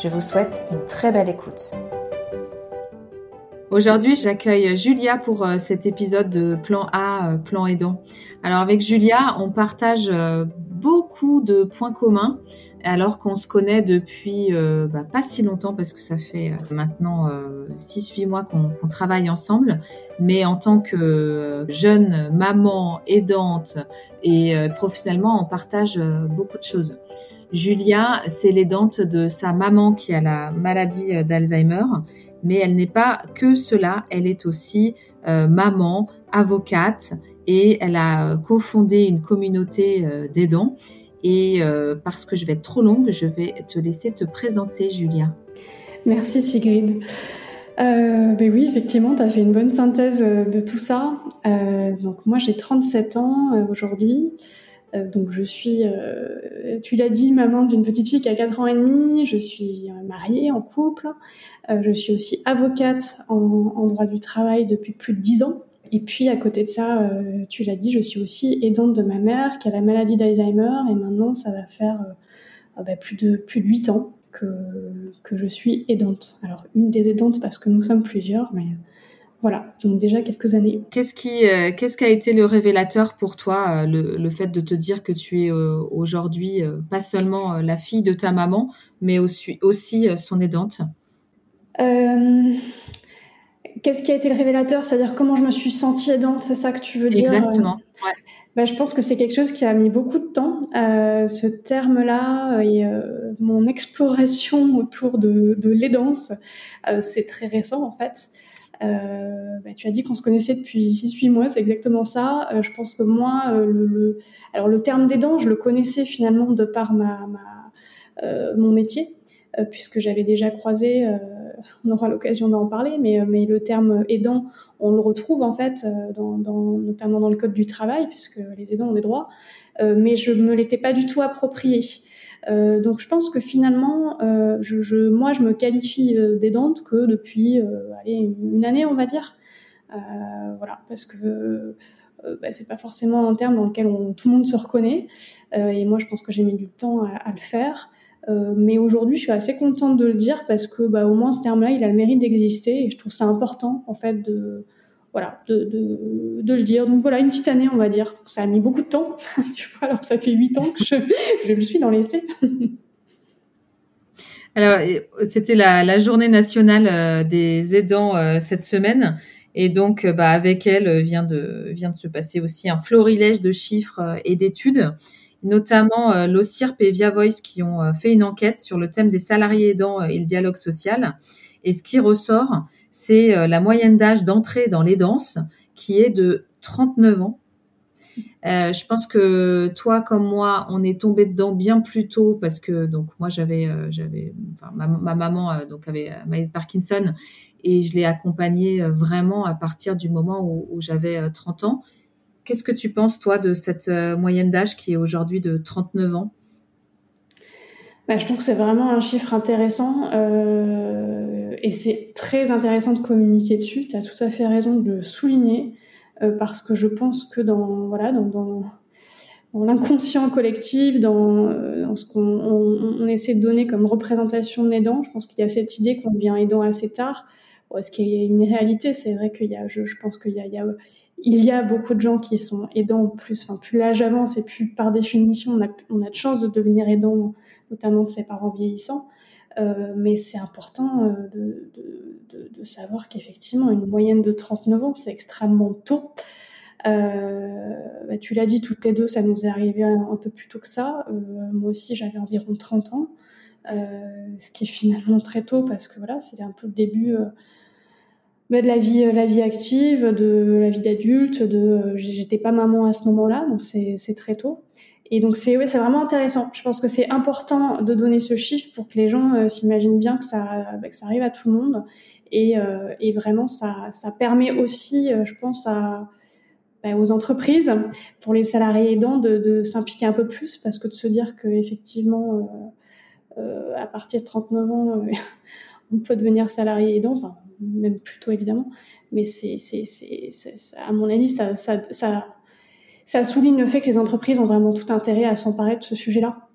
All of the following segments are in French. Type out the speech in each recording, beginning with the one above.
Je vous souhaite une très belle écoute. Aujourd'hui, j'accueille Julia pour euh, cet épisode de Plan A, euh, Plan Aidant. Alors avec Julia, on partage euh, beaucoup de points communs alors qu'on se connaît depuis bah, pas si longtemps parce que ça fait maintenant 6-8 mois qu'on travaille ensemble, mais en tant que jeune maman aidante et professionnellement, on partage beaucoup de choses. Julia, c'est l'aidante de sa maman qui a la maladie euh, d'Alzheimer, mais elle n'est pas que cela, elle est aussi euh, maman, avocate, et elle a cofondé une communauté euh, d'aidants. Et parce que je vais être trop longue, je vais te laisser te présenter, Julia. Merci Sigrid. ben oui, effectivement, tu as fait une bonne synthèse de tout ça. donc moi, j'ai 37 ans aujourd'hui. Euh, donc je suis, euh, tu l'as dit, maman d'une petite fille qui a 4 ans et demi, je suis euh, mariée, en couple, je suis aussi avocate en, droit du travail depuis plus de 10 ans. Et puis à côté de ça, tu l'as dit, je suis aussi aidante de ma mère qui a la maladie d'Alzheimer et maintenant ça va faire ah bah, plus, de, plus de 8 ans que, que je suis aidante. Alors une des aidantes parce que nous sommes plusieurs, mais voilà, donc déjà quelques années. Qu'est-ce qui, euh, qu'est-ce qui a été le révélateur pour toi, euh, le, fait de te dire que tu es euh, aujourd'hui pas seulement la fille de ta maman, mais aussi, aussi son aidante? Qu'est-ce qui a été le révélateur? C'est-à-dire comment je me suis sentie aidante, c'est ça que tu veux dire? Exactement. Ouais. Bah, je pense que c'est quelque chose qui a mis beaucoup de temps. ce terme-là et mon exploration autour de, de l'aidance, c'est très récent en fait. Euh, bah, tu as dit qu'on se connaissait depuis 6-8 mois, c'est exactement ça. Euh, je pense que moi, euh, le, alors le terme d'aidant, je le connaissais finalement de par ma, mon métier, puisque j'avais déjà croisé, on aura l'occasion d'en parler, mais, mais le terme aidant, on le retrouve en fait, dans, notamment dans le Code du travail, puisque les aidants ont des droits, mais je ne me l'étais pas du tout approprié. Euh, donc je pense que finalement, euh, moi, je me qualifie euh, d'aidante que depuis une année, on va dire. voilà, parce que bah, c'est pas forcément un terme dans lequel tout le monde se reconnaît. et moi, je pense que j'ai mis du temps à, le faire. Mais aujourd'hui, je suis assez contente de le dire parce que bah, au moins ce terme-là, il a le mérite d'exister et je trouve ça important en fait de, voilà, de, de, le dire. Donc voilà, une petite année, on va dire. Ça a mis beaucoup de temps, alors que ça fait huit ans que je, le suis dans les faits. alors, c'était la, journée nationale euh, des aidants euh, cette semaine. Et donc, euh, bah, avec elle vient de, vient de se passer aussi un florilège de chiffres et d'études, notamment l'OCIRP et Via Voice qui ont fait une enquête sur le thème des salariés aidants et le dialogue social. Et ce qui ressort, c'est euh, la moyenne d'âge d'entrée dans les danses qui est de 39 ans. Euh, je pense que toi comme moi, on est tombé dedans bien plus tôt parce que donc moi j'avais euh, ma, maman donc avait maladie Parkinson et je l'ai accompagnée vraiment à partir du moment où, j'avais 30 ans. Qu'est-ce que tu penses toi de cette moyenne d'âge qui est aujourd'hui de 39 ans? Bah, je trouve que c'est vraiment un chiffre intéressant et c'est très intéressant de communiquer dessus. Tu as tout à fait raison de le souligner euh, parce que je pense que dans, voilà, l'inconscient collectif, dans, euh, ce qu'on on, essaie de donner comme représentation d'aidant, je pense qu'il y a cette idée qu'on devient aidant assez tard. Est-ce qu'il y a une réalité? C'est vrai qu'il y a, je, pense qu'il il y a il y a beaucoup de gens qui sont aidants plus, enfin, plus l'âge avance et plus par définition on a, on a de chance de devenir aidant, notamment de ses parents vieillissants. Euh, mais c'est important euh, de, de, de, savoir qu'effectivement, une moyenne de 39 ans, c'est extrêmement tôt. Euh, bah, tu l'as dit, toutes les deux, ça nous est arrivé un, peu plus tôt que ça. moi aussi, j'avais environ 30 ans, ce qui est finalement très tôt parce que voilà, c'est un peu le début de la vie, la vie active, de la vie d'adulte. De, j'étais pas maman à ce moment-là, donc c'est très tôt. Et donc c'est ouais, c'est vraiment intéressant. Je pense que c'est important de donner ce chiffre pour que les gens s'imaginent bien que ça, bah, que ça arrive à tout le monde. Et, vraiment, ça, permet aussi, je pense, bah, aux entreprises, pour les salariés aidants, de, s'impliquer un peu plus, parce que de se dire qu'effectivement, euh, euh, à partir de 39 ans, euh, on peut devenir salarié aidant, enfin, même plutôt évidemment, mais c'est, à mon avis, ça, souligne le fait que les entreprises ont vraiment tout intérêt à s'emparer de ce sujet-là.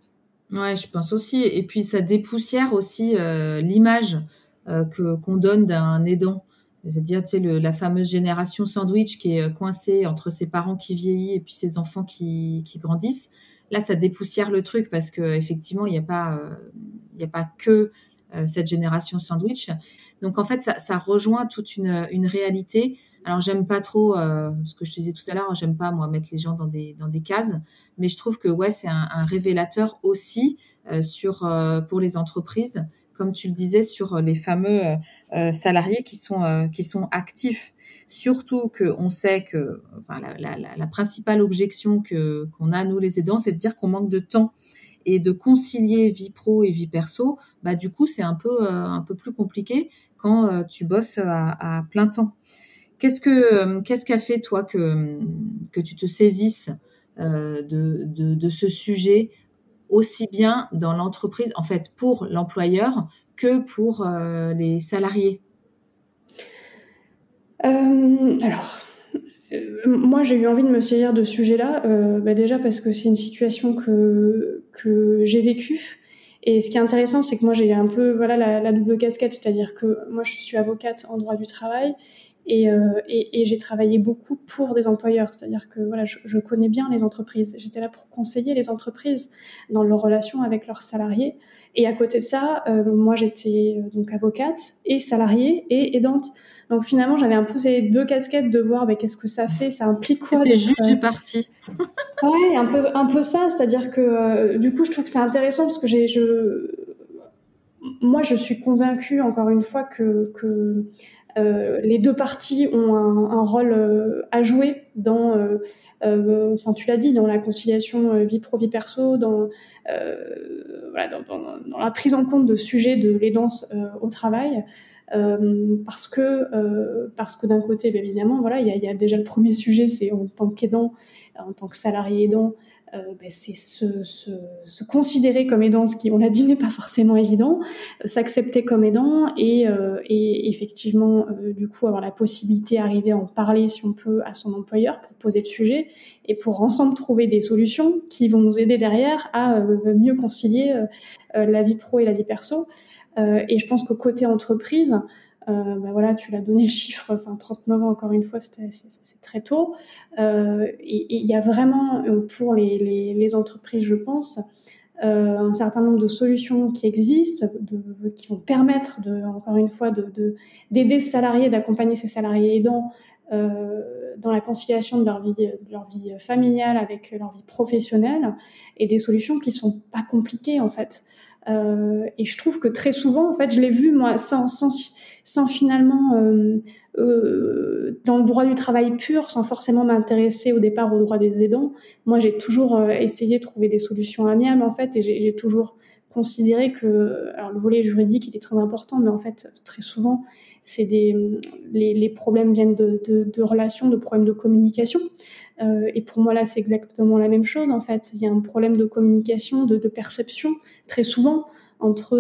Ouais, je pense aussi. Et puis ça dépoussière aussi l'image que qu'on donne d'un aidant. C'est-à-dire, tu sais, la fameuse génération sandwich qui est euh, coincée entre ses parents qui vieillissent et puis ses enfants qui, grandissent. Là, ça dépoussière le truc parce que effectivement, il n'y a euh, a pas que euh, cette génération sandwich. Donc en fait, ça, rejoint toute une, réalité. Alors j'aime pas trop ce que je te disais tout à l'heure. J'aime pas moi mettre les gens dans des dans des cases, mais je trouve que ouais, c'est un, révélateur aussi sur pour les entreprises comme tu le disais, sur euh, les fameux euh, euh, salariés qui sont, qui sont actifs. Surtout qu'on sait que enfin, la, principale objection qu'on a, nous les aidants, c'est de dire qu'on manque de temps et de concilier vie pro et vie perso, bah du coup c'est un peu un peu plus compliqué quand tu bosses à, plein temps. Qu'est-ce que qu'est-ce qu'a fait toi que que tu te saisisses de, de, ce sujet aussi bien dans l'entreprise, en fait, pour l'employeur que pour euh, les salariés? Euh, Alors, euh, moi, j'ai eu envie de me saisir de ce sujet-là, bah, déjà parce que c'est une situation que, que j'ai vécue. Et ce qui est intéressant, c'est que moi, j'ai un peu voilà, la double casquette, c'est-à-dire que moi, je suis avocate en droit du travail euh, et, et, j'ai travaillé beaucoup pour des employeurs, c'est-à-dire que voilà, je, je, connais bien les entreprises. J'étais là pour conseiller les entreprises dans leurs relations avec leurs salariés. Et à côté de ça, euh, moi j'étais euh, donc avocate et salariée et aidante. Donc finalement, j'avais un peu ces deux casquettes de voir mais qu'est-ce que ça fait, ça implique quoi. C'était juge et partie. ouais, un peu, un peu ça, c'est-à-dire que du coup, je trouve que c'est intéressant parce que j'ai, je, moi, je suis convaincue encore une fois que, que euh, les deux parties ont un, rôle euh, à jouer dans, euh, tu l'as dit, dans la conciliation vie pro vie perso, dans, la prise en compte de sujets de l'aidance au travail. parce que parce que d'un côté, bien évidemment, voilà, il y y a, déjà le premier sujet, c'est en tant qu'aidant, en tant que salarié aidant, euh, ben, c'est se, se, se, considérer comme aidant, ce qui, on l'a dit, n'est pas forcément évident, euh, s'accepter comme aidant et, euh, et effectivement, du coup, avoir la possibilité d'arriver à en parler, si on peut, à son employeur pour poser le sujet et pour ensemble trouver des solutions qui vont nous aider derrière à mieux concilier la vie pro et la vie perso. et je pense que côté entreprise, euh, bah voilà, tu l'as donné le chiffre, enfin 39 ans encore une fois, c'est très tôt. Euh, et il y a vraiment euh, pour les, les, entreprises, je pense, un certain nombre de solutions qui existent, qui vont permettre, de, encore une fois, d'aider ces salariés, d'accompagner ces salariés aidants dans la conciliation de leur vie, leur vie familiale avec leur vie professionnelle, et des solutions qui sont pas compliquées en fait. Et je trouve que très souvent, en fait, je l'ai vu moi sans, sans, sans finalement euh, euh, dans le droit du travail pur, sans forcément m'intéresser au départ au droit des aidants. Moi, j'ai toujours euh, essayé de trouver des solutions amiables en fait, et j'ai toujours considéré que alors le volet juridique était très important, mais en fait très souvent c'est des les, problèmes viennent de, relations, de problèmes de communication. Et pour moi là c'est exactement la même chose en fait. Il y a un problème de communication, de, perception très souvent entre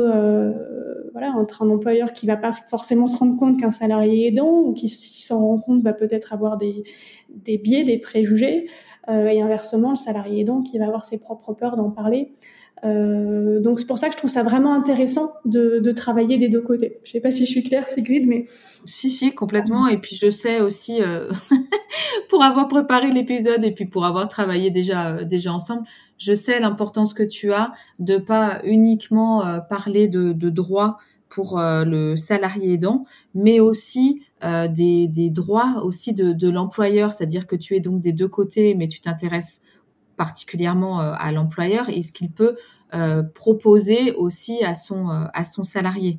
voilà entre un employeur qui va pas forcément se rendre compte qu'un salarié aidant ou qui s'en rend compte va peut-être avoir des des biais, des préjugés euh, et inversement le salarié aidant qui va avoir ses propres peurs d'en parler. Euh, donc c'est pour ça que je trouve ça vraiment intéressant de, de travailler des deux côtés. Je sais pas si je suis claire, Sigrid, mais si si complètement. Et puis je sais aussi euh, pour avoir préparé l'épisode et puis pour avoir travaillé déjà déjà ensemble, je sais l'importance que tu as de pas uniquement euh, parler de, de droit pour euh, le salarié aidant, mais aussi euh, des, droits aussi de, de l'employeur, c'est-à-dire que tu es donc des deux côtés, mais tu t'intéresses particulièrement à l'employeur et ce qu'il peut proposer aussi à son, à son salarié.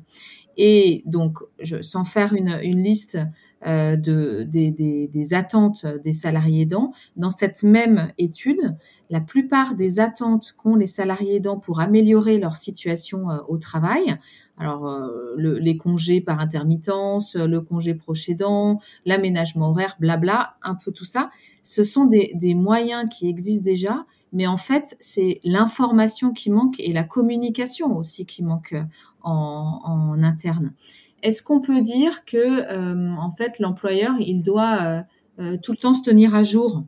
Et donc, sans faire une, liste euh, de, des, attentes des salariés aidants, dans cette même étude, la plupart des attentes qu'ont les salariés aidants pour améliorer leur situation au travail, alors les congés par intermittence, le congé proche l'aménagement horaire, blabla, un peu tout ça, ce sont des, moyens qui existent déjà, mais en fait, c'est l'information qui manque et la communication aussi qui manque en, en interne. Est-ce qu'on peut dire que, euh, en fait, l'employeur, il doit euh, euh, tout le temps se tenir à jour?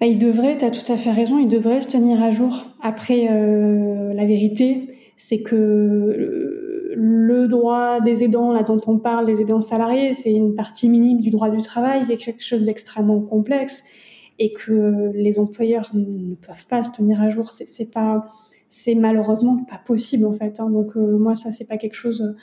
Bah, Il devrait, tu as tout à fait raison, il devrait se tenir à jour. Après, la vérité, c'est que le droit des aidants, là dont on parle, les aidants salariés, c'est une partie minime du droit du travail, c'est quelque chose d'extrêmement complexe et que les employeurs ne peuvent pas se tenir à jour. C'est pas c'est malheureusement pas possible en fait. Hein. Donc euh, moi ça c'est pas quelque chose,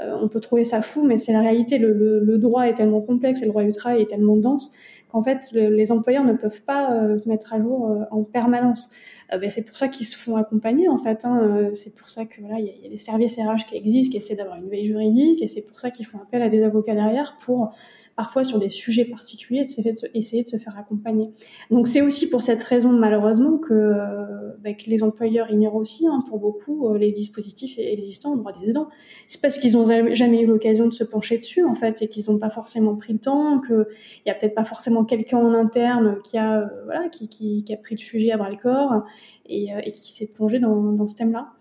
euh, on peut trouver ça fou, mais c'est la réalité. Le, droit est tellement complexe et le droit du travail est tellement dense qu'en fait les employeurs ne peuvent pas euh, mettre à jour en permanence. Ben, c'est pour ça qu'ils se font accompagner en fait. Hein. C'est pour ça que voilà il y, y, a des services RH qui existent, qui essaient d'avoir une veille juridique et c'est pour ça qu'ils font appel à des avocats derrière pour parfois sur des sujets particuliers, essayer de se faire accompagner. Donc c'est aussi pour cette raison malheureusement que, euh, bah, les employeurs ignorent aussi hein, pour beaucoup euh, les dispositifs existants au droit des aidants. C'est parce qu'ils n'ont jamais eu l'occasion de se pencher dessus en fait et qu'ils n'ont pas forcément pris le temps, qu'il n'y a peut-être pas forcément quelqu'un en interne qui a, euh, voilà, qui, a pris le sujet à bras le corps et, qui s'est plongé dans ce thème-là.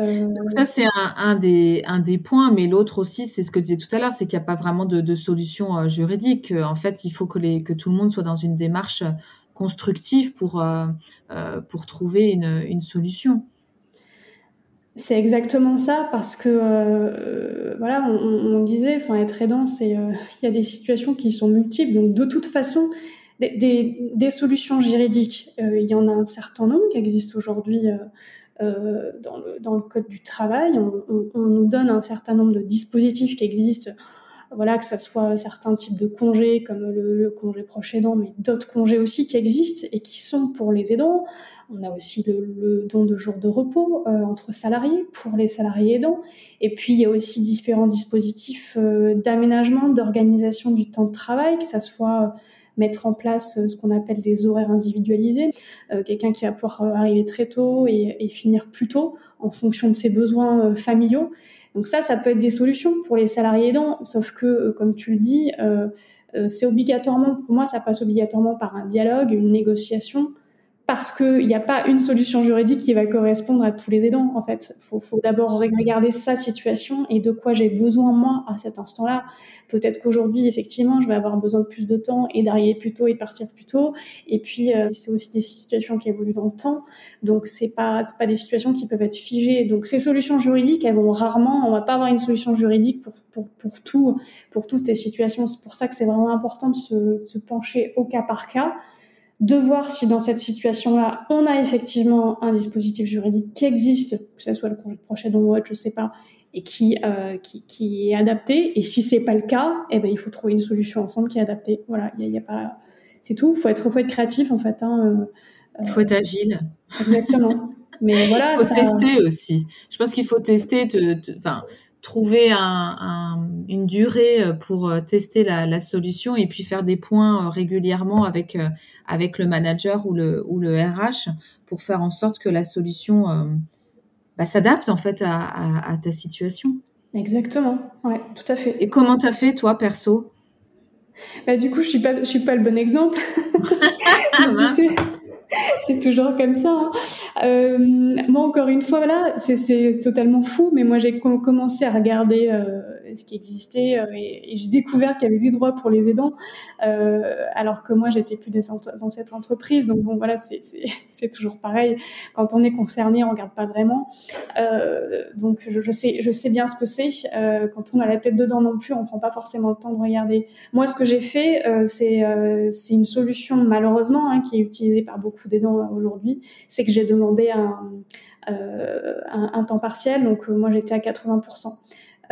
Euh, Donc ça, c'est un, des, un des points, mais l'autre aussi, c'est ce que tu disais tout à l'heure, c'est qu'il n'y a pas vraiment de, de solution euh, juridique. En fait, il faut que, les, que tout le monde soit dans une démarche constructive pour, euh, pour trouver une, une solution. C'est exactement ça, parce que voilà, on, disait, enfin, être aidant, c'est il y a des situations qui sont multiples. Donc, de toute façon, des, des, des solutions juridiques, il y en a un certain nombre qui existent aujourd'hui euh, dans, le, code du travail. On, nous donne un certain nombre de dispositifs qui existent, voilà, que ce soit certains types de congés comme le, congé proche aidant, mais d'autres congés aussi qui existent et qui sont pour les aidants. On a aussi le, le don de jours de repos euh, entre salariés pour les salariés aidants. Et puis il y a aussi différents dispositifs euh, d'aménagement, d'organisation du temps de travail, que ce soit mettre en place euh, ce qu'on appelle des horaires individualisés, euh, quelqu'un qui va pouvoir euh, arriver très tôt et, et, finir plus tôt en fonction de ses besoins familiaux. Donc ça, ça peut être des solutions pour les salariés aidants, sauf que, comme tu le dis, c'est obligatoirement, pour moi, ça passe obligatoirement par un dialogue, une négociation, parce qu'il n'y a pas une solution juridique qui va correspondre à tous les aidants. En fait, faut, faut d'abord regarder sa situation et de quoi j'ai besoin moi à cet instant-là. Peut-être qu'aujourd'hui, effectivement, je vais avoir besoin de plus de temps et d'arriver plus tôt et de partir plus tôt. Et puis, euh, c'est aussi des situations qui évoluent dans le temps. Donc, c'est pas c'est pas des situations qui peuvent être figées. Donc, ces solutions juridiques, elles vont rarement. On va pas avoir une solution juridique pour pour pour tout pour toutes les situations. C'est pour ça que c'est vraiment important de se, de se pencher au cas par cas de voir si dans cette situation-là, on a effectivement un dispositif juridique qui existe, que ce soit le congé de proche aidant ou autre, je sais pas, et qui, euh, qui, qui, est adapté. Et si c'est pas le cas, eh ben, il faut trouver une solution ensemble qui est adaptée. Voilà, il y, y a, pas, c'est tout. Faut être, faut être créatif en fait. Hein, euh, faut être agile. Exactement. Mais voilà. Il faut tester aussi. Je pense qu'il faut tester. Enfin, trouver une durée euh, pour euh, tester la, solution et puis faire des points euh, régulièrement avec, avec le manager ou le, ou le RH pour faire en sorte que la solution bah, s'adapte en fait à, ta situation. Exactement, ouais, tout à fait. Et comment tu as fait toi perso? Bah, Du coup, je suis pas, je suis pas le bon exemple. c'est toujours comme ça. Hein. Euh, moi, encore une fois, voilà, c'est totalement fou, mais moi, j'ai commencé à regarder euh, ce qui existait euh, et, j'ai découvert qu'il y avait des droits pour les aidants, euh, alors que moi, j'étais plus dans cette entreprise. Donc, bon, voilà, c'est toujours pareil. Quand on est concerné, on regarde pas vraiment. Euh, donc, je, sais, bien ce que c'est. Euh, quand on a la tête dedans non plus, on prend pas forcément le temps de regarder. Moi, ce que j'ai fait, c'est une solution, malheureusement, hein, qui est utilisée par beaucoup d'aidants aujourd'hui, c'est que j'ai demandé un, temps partiel. Donc, moi, j'étais à 80%.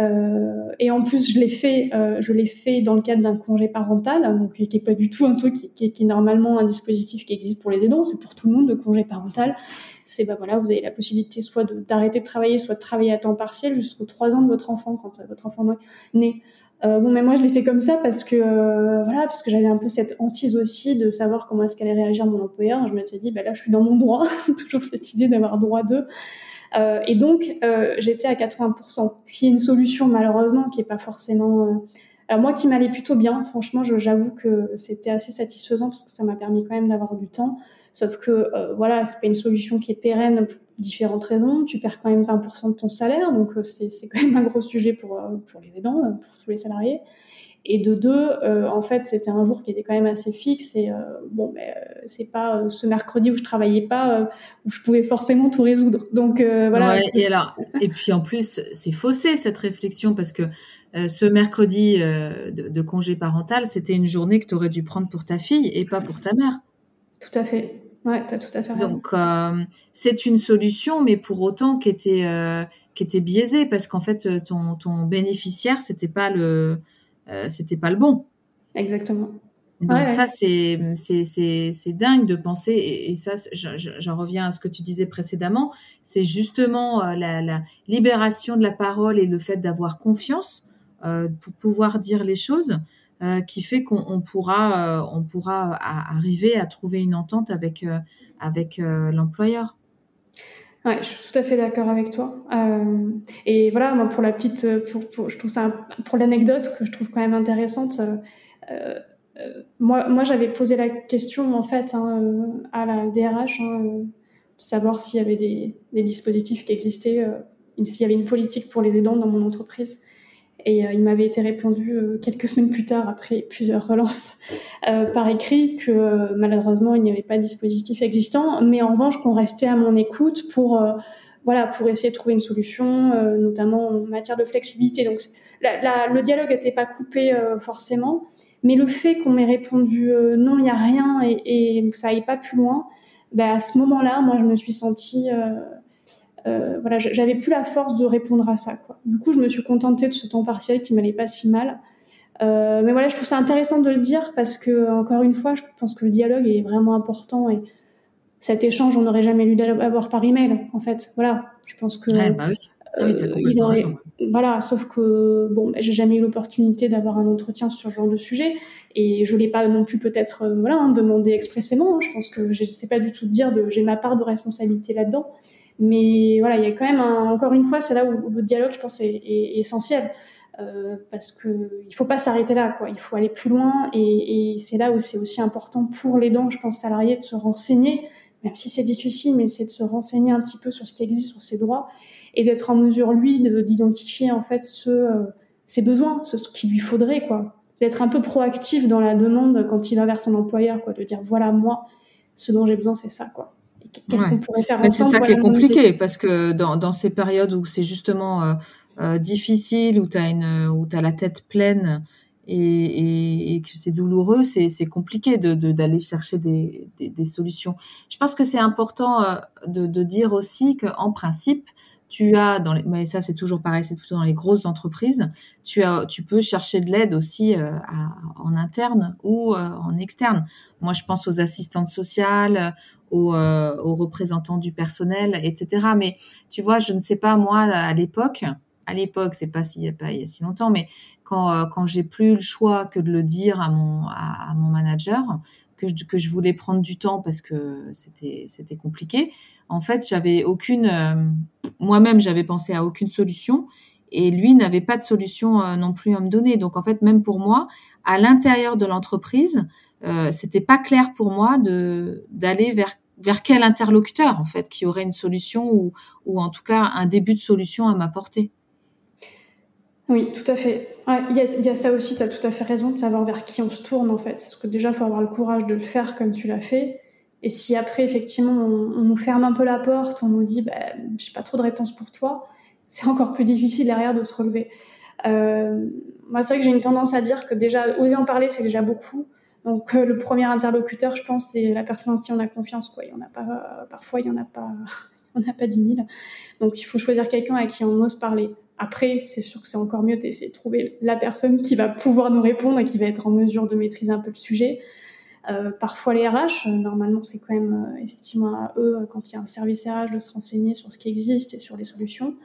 Euh, et en plus, je l'ai fait, euh, fait dans le cadre d'un congé parental, donc qui n'est pas du tout un truc qui, est normalement un dispositif qui existe pour les aidants, c'est pour tout le monde le congé parental. C'est bah voilà, vous avez la possibilité soit d'arrêter de, travailler, soit de travailler à temps partiel jusqu'aux trois ans de votre enfant quand votre enfant est né. Euh, bon, mais moi, je l'ai fait comme ça parce que, euh, voilà, que j'avais un peu cette hantise aussi de savoir comment est-ce qu'allait réagir mon employeur. Je m'étais dit, bah, là, je suis dans mon droit. Toujours cette idée d'avoir droit d'eux. Euh, et donc, euh, j'étais à 80%, ce qui est une solution, malheureusement, qui est pas forcément... Euh, alors moi qui m'allait plutôt bien, franchement, j'avoue que c'était assez satisfaisant parce que ça m'a permis quand même d'avoir du temps. Sauf que euh, voilà, c'est pas une solution qui est pérenne pour différentes raisons. Tu perds quand même 20% de ton salaire, donc c'est quand même un gros sujet pour, pour les aidants, pour tous les salariés. Et de deux, euh, en fait, c'était un jour qui était quand même assez fixe. Et euh, bon, mais euh, c'est pas ce mercredi où je travaillais pas où je pouvais forcément tout résoudre. Donc voilà. Ouais, et alors, et puis en plus, c'est faussé cette réflexion parce que ce mercredi de, de, congé parental, c'était une journée que tu aurais dû prendre pour ta fille et pas pour ta mère. Tout à fait. Ouais, tu as tout à fait raison. Donc, c'est une solution, mais pour autant qui était, qui était biaisée, parce qu'en fait, ton, ton bénéficiaire, c'était pas le, c'était pas le bon. Exactement. Donc ouais, ça, ouais. c'est dingue de penser, et, et ça, j'en reviens à ce que tu disais précédemment, c'est justement euh, la, la, libération de la parole et le fait d'avoir confiance euh, pour pouvoir dire les choses. Euh, qui fait qu'on pourra, euh, on pourra arriver à trouver une entente avec, euh, avec l'employeur. Ouais, je suis tout à fait d'accord avec toi. Euh, et voilà, moi, pour la petite, pour, pour je trouve ça, pour l'anecdote que je trouve quand même intéressante. Euh, moi, moi, j'avais posé la question en fait hein, à la DRH, hein, de savoir s'il y avait des, dispositifs qui existaient, s'il y avait une politique pour les aidants dans mon entreprise. Et euh, il m'avait été répondu euh, quelques semaines plus tard, après plusieurs relances euh, par écrit, que euh, malheureusement il n'y avait pas de dispositif existant, mais en revanche qu'on restait à mon écoute pour euh, voilà pour essayer de trouver une solution, euh, notamment en matière de flexibilité. Donc la, la, le dialogue n'était pas coupé forcément, mais le fait qu'on m'ait répondu non, il n'y a rien et, que ça aille pas plus loin, ben à ce moment-là, moi je me suis sentie euh, voilà, j'avais plus la force de répondre à ça. Quoi. Du coup, je me suis contentée de ce temps partiel qui m'allait pas si mal. Euh, mais voilà, je trouve ça intéressant de le dire parce que, encore une fois, je pense que le dialogue est vraiment important et cet échange, on n'aurait jamais dû l'avoir par email, en fait. Voilà, je pense que. Ouais, bah oui. Ah oui, il aurait... Voilà, sauf que bon, j'ai jamais eu l'opportunité d'avoir un entretien sur ce genre de sujet et je l'ai pas non plus peut-être euh, voilà hein, demandé expressément. Hein. Je pense que je sais pas du tout dire de j'ai ma part de responsabilité là-dedans. Mais voilà, il y a quand même un, encore une fois, c'est là où le dialogue, je pense, est, est, est essentiel. Euh, parce que il faut pas s'arrêter là, quoi. Il faut aller plus loin, et, et c'est là où c'est aussi important pour les dents, je pense, salariés, de se renseigner, même si c'est difficile, mais c'est de se renseigner un petit peu sur ce qui existe, sur ses droits, et d'être en mesure lui d'identifier en fait ce, euh, ses besoins, ce, ce qu'il lui faudrait, quoi. D'être un peu proactif dans la demande quand il va vers son employeur, quoi. De dire voilà moi, ce dont j'ai besoin, c'est ça, quoi qu'est-ce ouais. qu'on pourrait faire C'est ça qui est compliqué parce que dans, dans ces périodes où c'est justement euh, euh, difficile, où tu as, une, où as la tête pleine et, et, et que c'est douloureux, c'est compliqué d'aller de, de, chercher des, des, des, solutions. Je pense que c'est important euh, de, de, dire aussi qu'en principe, tu as dans les, mais ça c'est toujours pareil, c'est plutôt dans les grosses entreprises, tu as, tu peux chercher de l'aide aussi euh, à, en interne ou euh, en externe. Moi, je pense aux assistantes sociales, aux, euh, aux, représentants du personnel, etc. Mais tu vois, je ne sais pas moi à l'époque, à l'époque, c'est pas si pas il y a si longtemps, mais quand euh, quand j'ai plus le choix que de le dire à mon à, mon manager, que je, que je voulais prendre du temps parce que c'était c'était compliqué. En fait, j'avais aucune euh, moi-même j'avais pensé à aucune solution et lui n'avait pas de solution non plus à me donner. Donc en fait, même pour moi, à l'intérieur de l'entreprise, euh, c'était pas clair pour moi de d'aller vers vers quel interlocuteur en fait qui aurait une solution ou ou en tout cas un début de solution à m'apporter. Oui, tout à fait. Il y, a, ça aussi, tu as tout à fait raison de savoir vers qui on se tourne en fait. Parce que déjà, il faut avoir le courage de le faire comme tu l'as fait. Et si après, effectivement, on, nous ferme un peu la porte, on nous dit, bah, j'ai pas trop de réponse pour toi, c'est encore plus difficile derrière de se relever. Euh, moi, c'est vrai que j'ai une tendance à dire que déjà, oser en parler, c'est déjà beaucoup. Donc, euh, le premier interlocuteur, je pense, c'est la personne en qui on a confiance. Quoi. Il y en a pas, euh, parfois, il n'y en a pas, on n'a pas 10 000. Donc, il faut choisir quelqu'un à qui on ose parler. Après, c'est sûr que c'est encore mieux d'essayer de trouver la personne qui va pouvoir nous répondre et qui va être en mesure de maîtriser un peu le sujet. Parfois les RH, normalement c'est quand même effectivement à eux, quand il y a un service RH, de se renseigner sur ce qui existe et sur les solutions.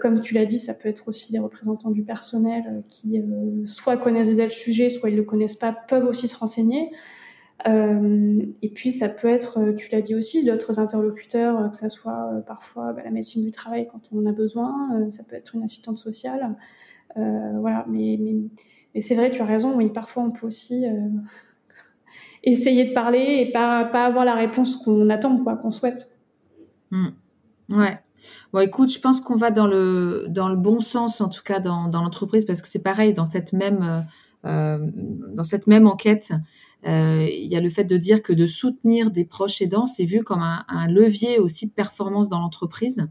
comme tu l'as dit, ça peut être aussi des représentants du personnel qui soit connaissent déjà le sujet, soit ils ne le connaissent pas, peuvent aussi se renseigner. Euh, et puis ça peut être, euh, tu l'as dit aussi, d'autres interlocuteurs, euh, que ça soit parfois bah, la médecine du travail quand on en a besoin, ça peut être une assistante sociale. voilà, mais, c'est vrai, tu as raison, oui, parfois on peut aussi essayer de parler et pas, pas avoir la réponse qu'on attend, quoi, qu'on souhaite. Mmh. Ouais. Bon, écoute, je pense qu'on va dans le, dans le bon sens, en tout cas dans, dans l'entreprise, parce que c'est pareil, dans cette même, dans cette même enquête, euh, il y a le fait de dire que de soutenir des proches aidants, c'est vu comme un, levier aussi de performance dans l'entreprise.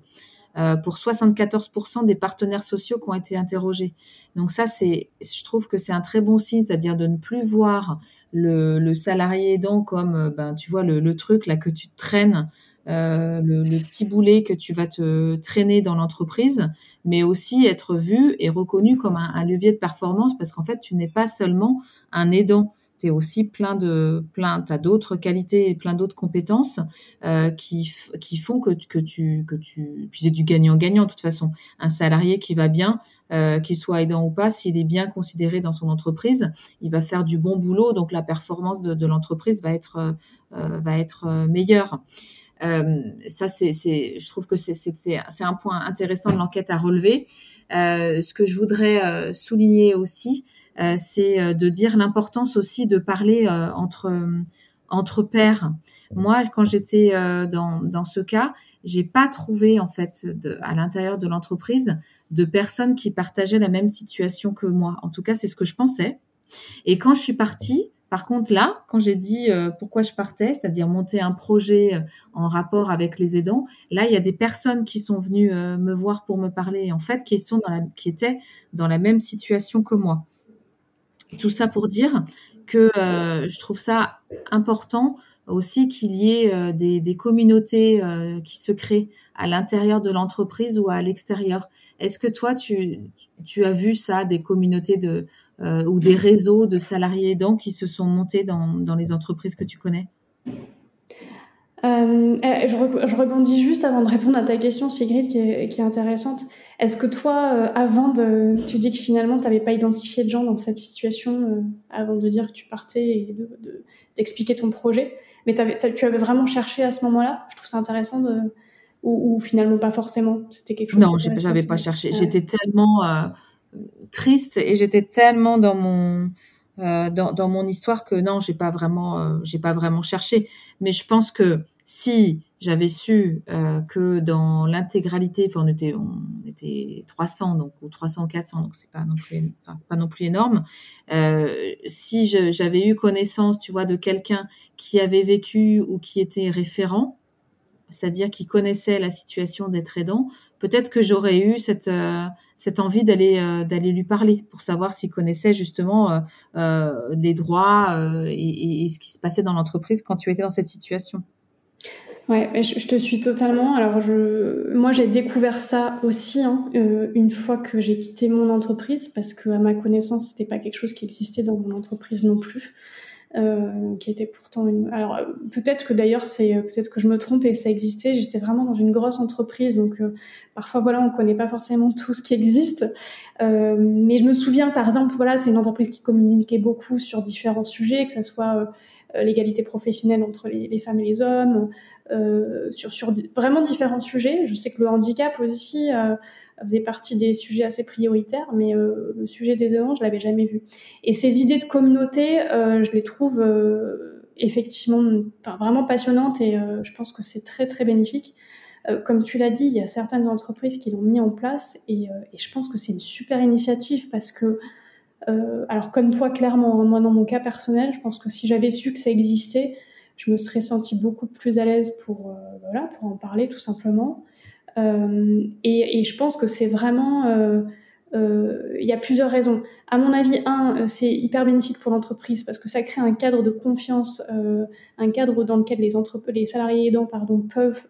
Euh, pour 74% des partenaires sociaux qui ont été interrogés. Donc ça, c'est, je trouve que c'est un très bon signe, c'est-à-dire de ne plus voir le, salarié aidant comme, euh, ben, tu vois, le, truc là que tu traînes, le, petit boulet que tu vas te traîner dans l'entreprise, mais aussi être vu et reconnu comme un levier de performance parce qu'en fait, tu n'es pas seulement un aidant tu es aussi plein de plein as d'autres qualités et plein d'autres compétences euh, qui, qui font que, que tu que tu puis c'est du gagnant-gagnant de toute façon. Un salarié qui va bien euh, qu'il soit aidant ou pas s'il est bien considéré dans son entreprise il va faire du bon boulot donc la performance de, de l'entreprise va être euh, va être meilleure ça c'est je trouve que c'est un point intéressant de l'enquête à relever ce que je voudrais souligner aussi euh, c'est euh, de dire l'importance aussi de parler euh, entre entre pairs. Moi, quand j'étais dans, dans ce cas, j'ai pas trouvé en fait de, à l'intérieur de l'entreprise de personnes qui partageaient la même situation que moi. En tout cas, c'est ce que je pensais. Et quand je suis partie, par contre là, quand j'ai dit pourquoi je partais, c'est-à-dire monter un projet en rapport avec les aidants, là il y a des personnes qui sont venues me voir pour me parler, en fait, qui sont qui étaient dans la même situation que moi. Tout ça pour dire que euh, je trouve ça important aussi qu'il y ait euh, des, communautés euh, qui se créent à l'intérieur de l'entreprise ou à l'extérieur. Est-ce que toi, tu, as vu ça, des communautés de, ou des réseaux de salariés aidants qui se sont montés dans les entreprises que tu connais? Euh, eh, je, je, rebondis juste avant de répondre à ta question, Sigrid, qui est, qui est intéressante. Est-ce que toi, euh, avant de, tu dis que finalement, tu n'avais pas identifié de gens dans cette situation euh, avant de dire que tu partais et d'expliquer de, ton projet, mais avais, tu avais vraiment cherché à ce moment-là? Je trouve ça intéressant de, ou, ou, finalement pas forcément. C'était quelque chose. Non, j'avais pas cherché. J'étais tellement triste et j'étais tellement dans mon euh, dans, mon histoire que non, j'ai pas vraiment, euh, j'ai pas vraiment cherché. Mais je pense que si j'avais su euh, que dans l'intégralité, enfin on était, on était 300 donc ou 300 400 donc c'est pas non plus, pas non plus énorme. si j'avais eu connaissance, tu vois, de quelqu'un qui avait vécu ou qui était référent, c'est-à-dire qui connaissait la situation d'être aidant, peut-être que j'aurais eu cette cette envie d'aller euh, d'aller lui parler pour savoir s'il connaissait justement euh, les droits et, ce qui se passait dans l'entreprise quand tu étais dans cette situation. Ouais, je, te suis totalement. Alors je, moi j'ai découvert ça aussi hein, une fois que j'ai quitté mon entreprise parce que à ma connaissance c'était pas quelque chose qui existait dans mon entreprise non plus. Euh, qui était pourtant une. Alors peut-être que d'ailleurs c'est peut-être que je me trompe et ça existait. J'étais vraiment dans une grosse entreprise, donc euh, parfois voilà on connaît pas forcément tout ce qui existe. Euh, mais je me souviens par exemple voilà c'est une entreprise qui communiquait beaucoup sur différents sujets, que ce soit l'égalité professionnelle entre les, les, femmes et les hommes, sur, sur vraiment différents sujets. Je sais que le handicap aussi faisait partie des sujets assez prioritaires, mais euh, le sujet des aidants, je l'avais jamais vu. Et ces idées de communauté, euh, je les trouve euh, effectivement vraiment passionnantes et je pense que c'est très très bénéfique. comme tu l'as dit, il y a certaines entreprises qui l'ont mis en place et, je pense que c'est une super initiative parce que, alors comme toi clairement, hein, moi dans mon cas personnel, je pense que si j'avais su que ça existait, je me serais sentie beaucoup plus à l'aise pour, voilà, pour en parler tout simplement. Euh, et, je pense que c'est vraiment... Euh, euh, il y a plusieurs raisons. À mon avis, un, c'est hyper bénéfique pour l'entreprise parce que ça crée un cadre de confiance, un cadre dans lequel les, les salariés aidants peuvent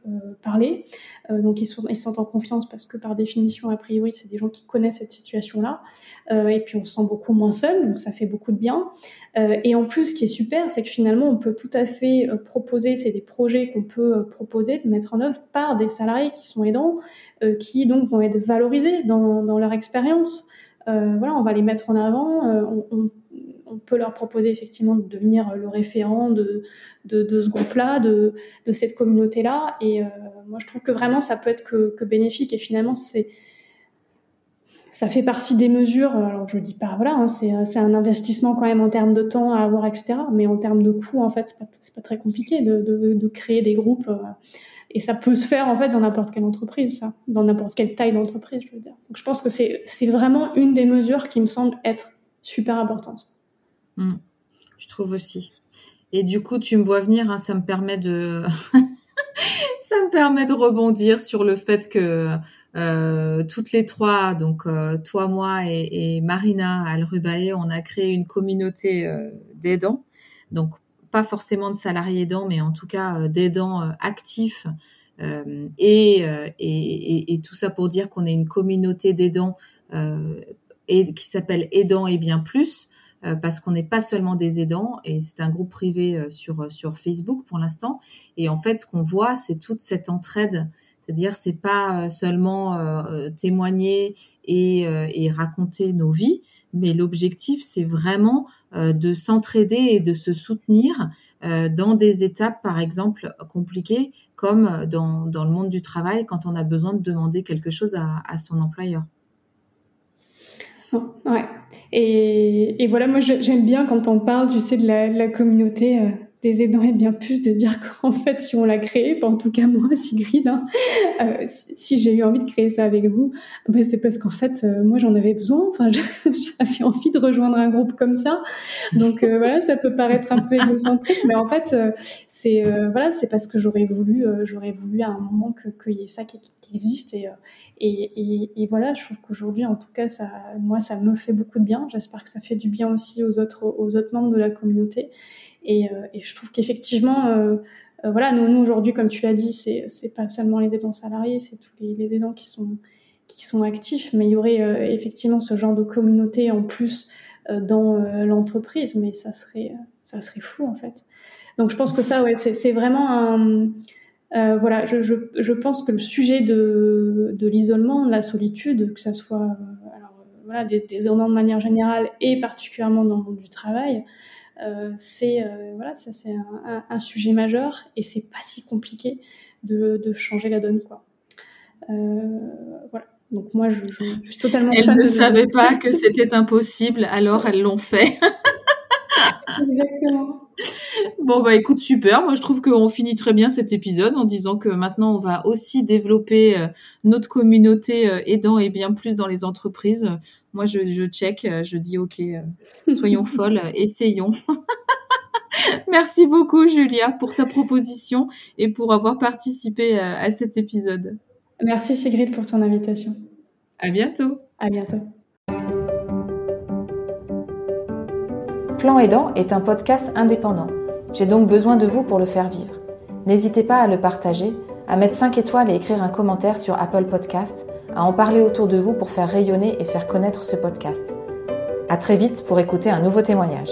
parler. donc ils, sont, ils en confiance parce que par définition, a priori, c'est des gens qui connaissent cette situation-là. et puis on se sent beaucoup moins seul, donc ça fait beaucoup de bien. et en plus, ce qui est super, c'est que finalement, on peut tout à fait proposer, c'est des projets qu'on peut proposer de mettre en œuvre par des salariés qui sont aidants, qui donc vont être valorisés dans leur expérience. Voilà, on va les mettre en avant. On, on, peut leur proposer effectivement de devenir le référent de, de, ce groupe-là, de, de, cette communauté-là. Et moi, je trouve que vraiment, ça peut être que, que bénéfique. Et finalement, c'est ça fait partie des mesures. Alors je dis pas, voilà, hein, c'est un investissement quand même en termes de temps à avoir, etc. Mais en termes de coût, en fait, c'est pas, pas très compliqué de, de, créer des groupes. Et ça peut se faire en fait dans n'importe quelle entreprise, ça, dans n'importe quelle taille d'entreprise, je veux dire. Donc je pense que c'est vraiment une des mesures qui me semble être super importante. Mmh. Je trouve aussi. Et du coup, tu me vois venir, hein, ça me permet de ça me permet de rebondir sur le fait que euh, toutes les trois, donc euh, toi, moi et, Marina Alrubae, on a créé une communauté euh, d'aidants. Donc pas forcément de salariés aidants, mais en tout cas d'aidants actifs. Et, et, et, tout ça pour dire qu'on est une communauté d'aidants et qui s'appelle Aidants et bien plus. parce qu'on n'est pas seulement des aidants et c'est un groupe privé sur sur Facebook pour l'instant et en fait ce qu'on voit c'est toute cette entraide c'est-à-dire, c'est pas euh, seulement euh, euh, témoigner et, raconter nos vies, mais l'objectif, c'est vraiment de s'entraider et de se soutenir dans des étapes, par exemple, compliquées, comme dans, dans, le monde du travail, quand on a besoin de demander quelque chose à, à son employeur. Ouais. Et, et voilà, moi, j'aime bien quand on parle, tu sais, de la, de la communauté des aidants et bien plus de dire qu'en fait, si on l'a créé, en tout cas moi, Sigrid, hein, euh, si j'ai eu envie de créer ça avec vous, ben c'est parce qu'en fait, euh, moi j'en avais besoin. Enfin, j'avais envie de rejoindre un groupe comme ça. Donc euh, voilà, ça peut paraître un peu égocentrique, mais en fait, c'est voilà, c'est parce que j'aurais voulu, j'aurais voulu à un moment qu'il y ait ça qui, existe et, et, et, voilà, je trouve qu'aujourd'hui, en tout cas, ça, moi, ça me fait beaucoup de bien. J'espère que ça fait du bien aussi aux autres, aux autres membres de la communauté. Et, euh, et je trouve qu'effectivement, euh, euh, voilà, nous, aujourd'hui, comme tu l'as dit, c'est c'est pas seulement les aidants salariés, c'est tous les, aidants qui sont qui sont actifs, mais il y aurait effectivement ce genre de communauté en plus dans l'entreprise, mais ça serait ça serait fou en fait. Donc je pense que ça, ouais, c'est vraiment un voilà, je, je, pense que le sujet de, de l'isolement, de la solitude, que ça soit alors, voilà, des, des de manière générale et particulièrement dans le monde du travail, c'est euh, voilà, ça c'est un, un, sujet majeur et c'est pas si compliqué de, de, changer la donne quoi. Euh, voilà. Donc moi je, je, suis totalement. Elles ne savaient pas que c'était impossible, alors elles l'ont fait. Exactement. Bon bah écoute super, moi je trouve qu'on finit très bien cet épisode en disant que maintenant on va aussi développer notre communauté aidant et bien plus dans les entreprises moi, je, je check, euh, je dis OK, euh, soyons folles, essayons. Merci beaucoup, Julia, pour ta proposition et pour avoir participé euh, à cet épisode. Merci, Sigrid, pour ton invitation. À bientôt. À bientôt. Plan Aidant est un podcast indépendant. J'ai donc besoin de vous pour le faire vivre. N'hésitez pas à le partager, à mettre 5 étoiles et écrire un commentaire sur Apple Podcast à en parler autour de vous pour faire rayonner et faire connaître ce podcast. À très vite pour écouter un nouveau témoignage.